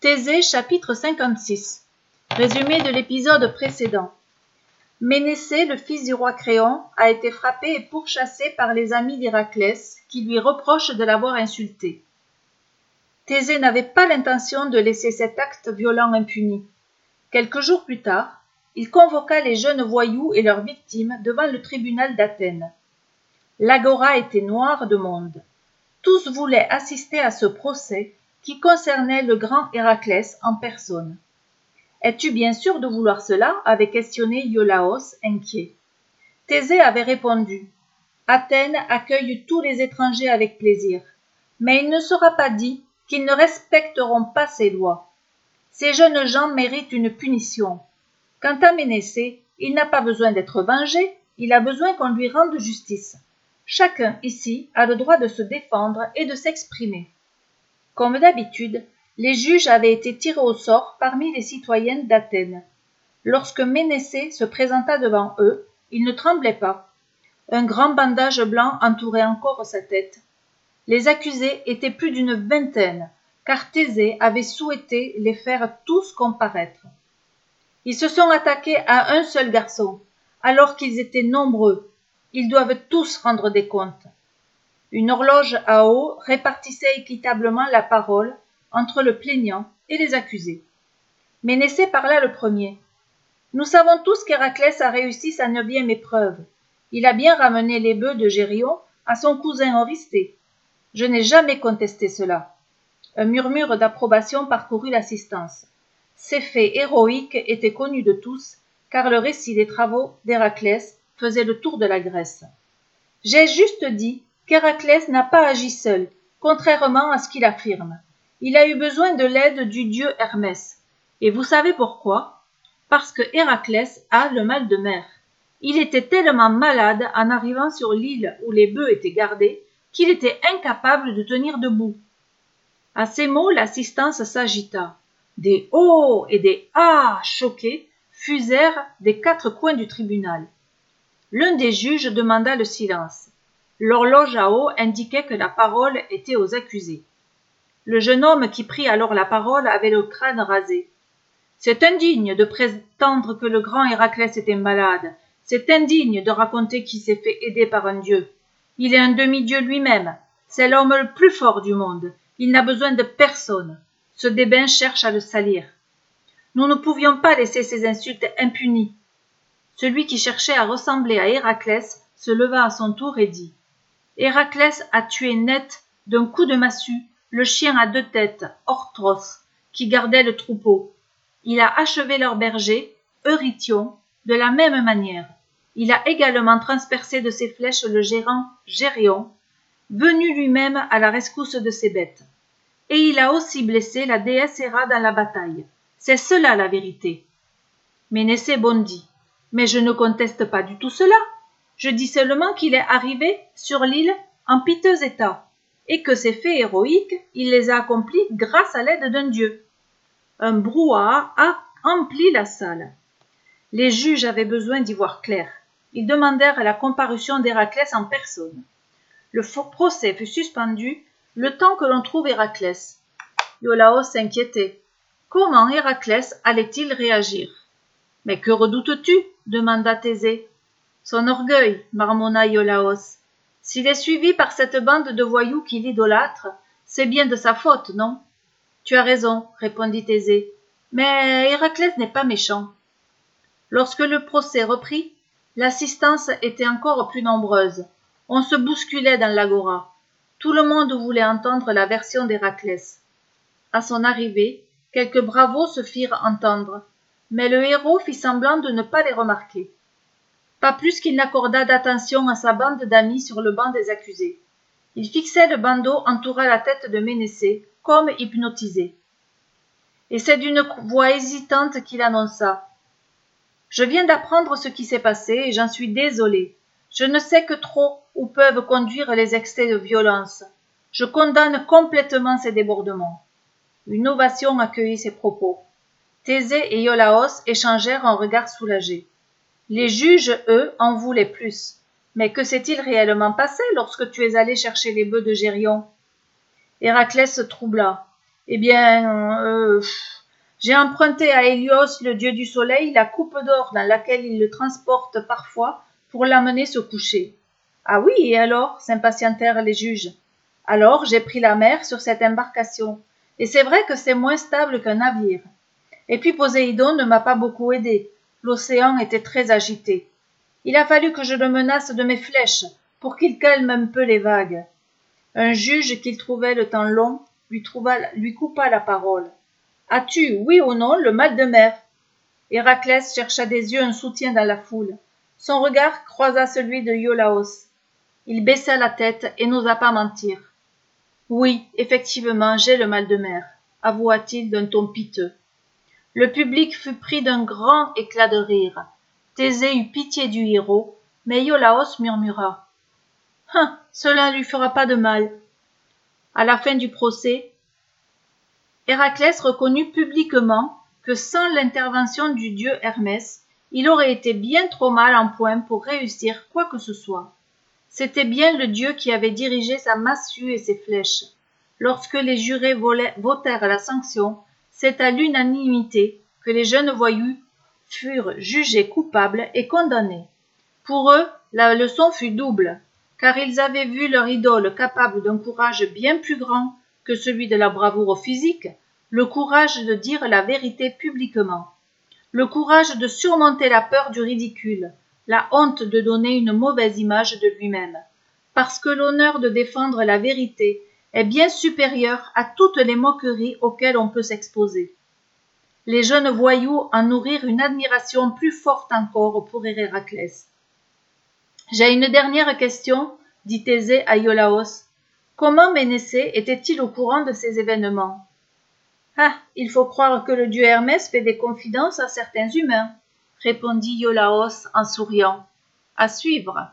Thésée chapitre 56 Résumé de l'épisode précédent. Ménécée, le fils du roi Créon, a été frappé et pourchassé par les amis d'Héraclès qui lui reprochent de l'avoir insulté. Thésée n'avait pas l'intention de laisser cet acte violent impuni. Quelques jours plus tard, il convoqua les jeunes voyous et leurs victimes devant le tribunal d'Athènes. L'agora était noire de monde. Tous voulaient assister à ce procès qui concernait le grand Héraclès en personne. Es-tu bien sûr de vouloir cela? avait questionné Iolaos, inquiet. Thésée avait répondu Athènes accueille tous les étrangers avec plaisir, mais il ne sera pas dit qu'ils ne respecteront pas ses lois. Ces jeunes gens méritent une punition. Quant à Ménécée, il n'a pas besoin d'être vengé, il a besoin qu'on lui rende justice. Chacun ici a le droit de se défendre et de s'exprimer. Comme d'habitude, les juges avaient été tirés au sort parmi les citoyennes d'Athènes. Lorsque Ménécée se présenta devant eux, il ne tremblait pas. Un grand bandage blanc entourait encore sa tête. Les accusés étaient plus d'une vingtaine, car Thésée avait souhaité les faire tous comparaître. Ils se sont attaqués à un seul garçon, alors qu'ils étaient nombreux. Ils doivent tous rendre des comptes. Une horloge à eau répartissait équitablement la parole entre le plaignant et les accusés. Ménécée parla le premier. Nous savons tous qu'Héraclès a réussi sa neuvième épreuve. Il a bien ramené les bœufs de Gérion à son cousin Oristée. Je n'ai jamais contesté cela. Un murmure d'approbation parcourut l'assistance. Ces faits héroïques étaient connus de tous, car le récit des travaux d'Héraclès faisait le tour de la Grèce. J'ai juste dit qu'Héraclès n'a pas agi seul, contrairement à ce qu'il affirme. Il a eu besoin de l'aide du dieu Hermès. Et vous savez pourquoi? Parce que Héraclès a le mal de mer. Il était tellement malade en arrivant sur l'île où les bœufs étaient gardés qu'il était incapable de tenir debout. À ces mots, l'assistance s'agita. Des oh et des ah choqués fusèrent des quatre coins du tribunal. L'un des juges demanda le silence. L'horloge à eau indiquait que la parole était aux accusés. Le jeune homme qui prit alors la parole avait le crâne rasé. C'est indigne de prétendre que le grand Héraclès était malade. C'est indigne de raconter qu'il s'est fait aider par un dieu. Il est un demi-dieu lui-même. C'est l'homme le plus fort du monde. Il n'a besoin de personne. Ce débain cherche à le salir. Nous ne pouvions pas laisser ces insultes impunies. Celui qui cherchait à ressembler à Héraclès se leva à son tour et dit Héraclès a tué net d'un coup de massue le chien à deux têtes, Orthros, qui gardait le troupeau. Il a achevé leur berger, Eurytion, de la même manière. Il a également transpercé de ses flèches le gérant Gérion, venu lui-même à la rescousse de ses bêtes. Et il a aussi blessé la déesse Héra dans la bataille. C'est cela la vérité. Ménécée bondit. Mais je ne conteste pas du tout cela. Je dis seulement qu'il est arrivé sur l'île en piteux état, et que ces faits héroïques, il les a accomplis grâce à l'aide d'un dieu. Un brouhaha a empli la salle. Les juges avaient besoin d'y voir clair. Ils demandèrent la comparution d'Héraclès en personne. Le procès fut suspendu le temps que l'on trouve Héraclès. Iolaos s'inquiétait. Comment Héraclès allait-il réagir? Mais que redoutes-tu? demanda Thésée. Son orgueil, marmonna Iolaos. S'il est suivi par cette bande de voyous qui l'idolâtrent, c'est bien de sa faute, non? Tu as raison, répondit Thésée. Mais Héraclès n'est pas méchant. Lorsque le procès reprit, l'assistance était encore plus nombreuse. On se bousculait dans l'agora. Tout le monde voulait entendre la version d'Héraclès. À son arrivée, quelques bravos se firent entendre, mais le héros fit semblant de ne pas les remarquer pas plus qu'il n'accorda d'attention à sa bande d'amis sur le banc des accusés. Il fixait le bandeau entourant la tête de Ménécée, comme hypnotisé. Et c'est d'une voix hésitante qu'il annonça. Je viens d'apprendre ce qui s'est passé et j'en suis désolé. Je ne sais que trop où peuvent conduire les excès de violence. Je condamne complètement ces débordements. Une ovation accueillit ces propos. Thésée et Iolaos échangèrent un regard soulagé. Les juges, eux, en voulaient plus. Mais que s'est-il réellement passé lorsque tu es allé chercher les bœufs de Gérion? Héraclès se troubla, Eh bien, euh, j'ai emprunté à Hélios, le dieu du soleil, la coupe d'or dans laquelle il le transporte parfois pour l'amener se coucher. Ah oui, et alors s'impatientèrent les juges. Alors j'ai pris la mer sur cette embarcation, et c'est vrai que c'est moins stable qu'un navire. Et puis Poséidon ne m'a pas beaucoup aidé. L'océan était très agité. Il a fallu que je le menace de mes flèches pour qu'il calme un peu les vagues. Un juge qu'il trouvait le temps long lui, coupa la parole. As-tu, oui ou non, le mal de mer? Héraclès chercha des yeux un soutien dans la foule. Son regard croisa celui de Iolaos. Il baissa la tête et n'osa pas mentir. Oui, effectivement, j'ai le mal de mer, avoua-t-il d'un ton piteux. Le public fut pris d'un grand éclat de rire. Thésée eut pitié du héros, mais Iolaos murmura. Hein, cela ne lui fera pas de mal. À la fin du procès, Héraclès reconnut publiquement que sans l'intervention du dieu Hermès, il aurait été bien trop mal en point pour réussir quoi que ce soit. C'était bien le dieu qui avait dirigé sa massue et ses flèches. Lorsque les jurés votèrent la sanction, c'est à l'unanimité que les jeunes voyous furent jugés coupables et condamnés. Pour eux, la leçon fut double, car ils avaient vu leur idole capable d'un courage bien plus grand que celui de la bravoure physique, le courage de dire la vérité publiquement, le courage de surmonter la peur du ridicule, la honte de donner une mauvaise image de lui-même, parce que l'honneur de défendre la vérité est bien supérieur à toutes les moqueries auxquelles on peut s'exposer. Les jeunes voyous en nourrirent une admiration plus forte encore pour Héraclès. J'ai une dernière question, dit Thésée à Iolaos. Comment Ménécée était-il au courant de ces événements? Ah, il faut croire que le dieu Hermès fait des confidences à certains humains, répondit Iolaos en souriant. À suivre.